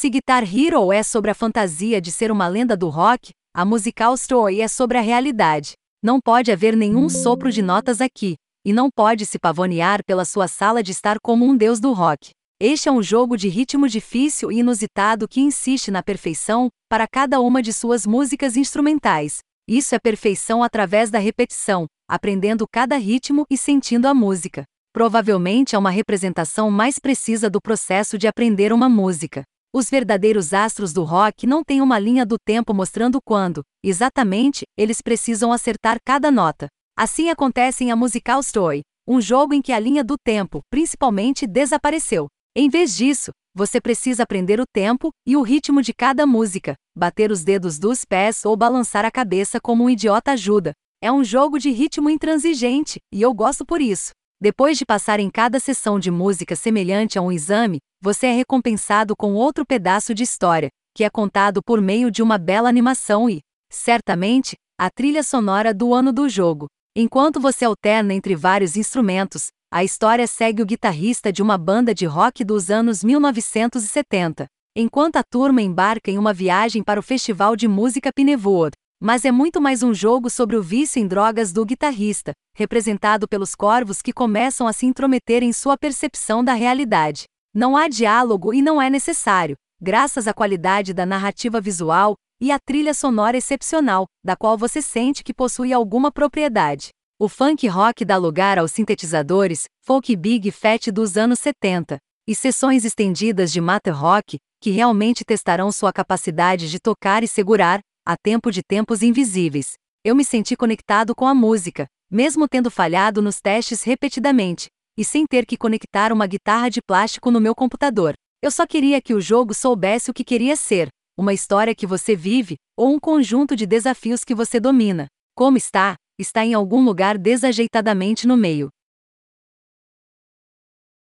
Se Guitar Hero é sobre a fantasia de ser uma lenda do rock, a Musical Story é sobre a realidade. Não pode haver nenhum sopro de notas aqui, e não pode se pavonear pela sua sala de estar como um deus do rock. Este é um jogo de ritmo difícil e inusitado que insiste na perfeição para cada uma de suas músicas instrumentais. Isso é perfeição através da repetição, aprendendo cada ritmo e sentindo a música. Provavelmente é uma representação mais precisa do processo de aprender uma música. Os verdadeiros astros do rock não têm uma linha do tempo mostrando quando, exatamente, eles precisam acertar cada nota. Assim acontece em A Musical Story, um jogo em que a linha do tempo, principalmente, desapareceu. Em vez disso, você precisa aprender o tempo e o ritmo de cada música, bater os dedos dos pés ou balançar a cabeça como um idiota ajuda. É um jogo de ritmo intransigente, e eu gosto por isso. Depois de passar em cada sessão de música semelhante a um exame, você é recompensado com outro pedaço de história, que é contado por meio de uma bela animação e, certamente, a trilha sonora do ano do jogo. Enquanto você alterna entre vários instrumentos, a história segue o guitarrista de uma banda de rock dos anos 1970, enquanto a turma embarca em uma viagem para o Festival de Música Pinewood. Mas é muito mais um jogo sobre o vício em drogas do guitarrista, representado pelos corvos que começam a se intrometer em sua percepção da realidade. Não há diálogo e não é necessário, graças à qualidade da narrativa visual e à trilha sonora excepcional, da qual você sente que possui alguma propriedade. O funk rock dá lugar aos sintetizadores, folk big fat dos anos 70, e sessões estendidas de math rock, que realmente testarão sua capacidade de tocar e segurar, a tempo de tempos invisíveis. Eu me senti conectado com a música, mesmo tendo falhado nos testes repetidamente, e sem ter que conectar uma guitarra de plástico no meu computador. Eu só queria que o jogo soubesse o que queria ser, uma história que você vive, ou um conjunto de desafios que você domina. Como está? está em algum lugar desajeitadamente no meio.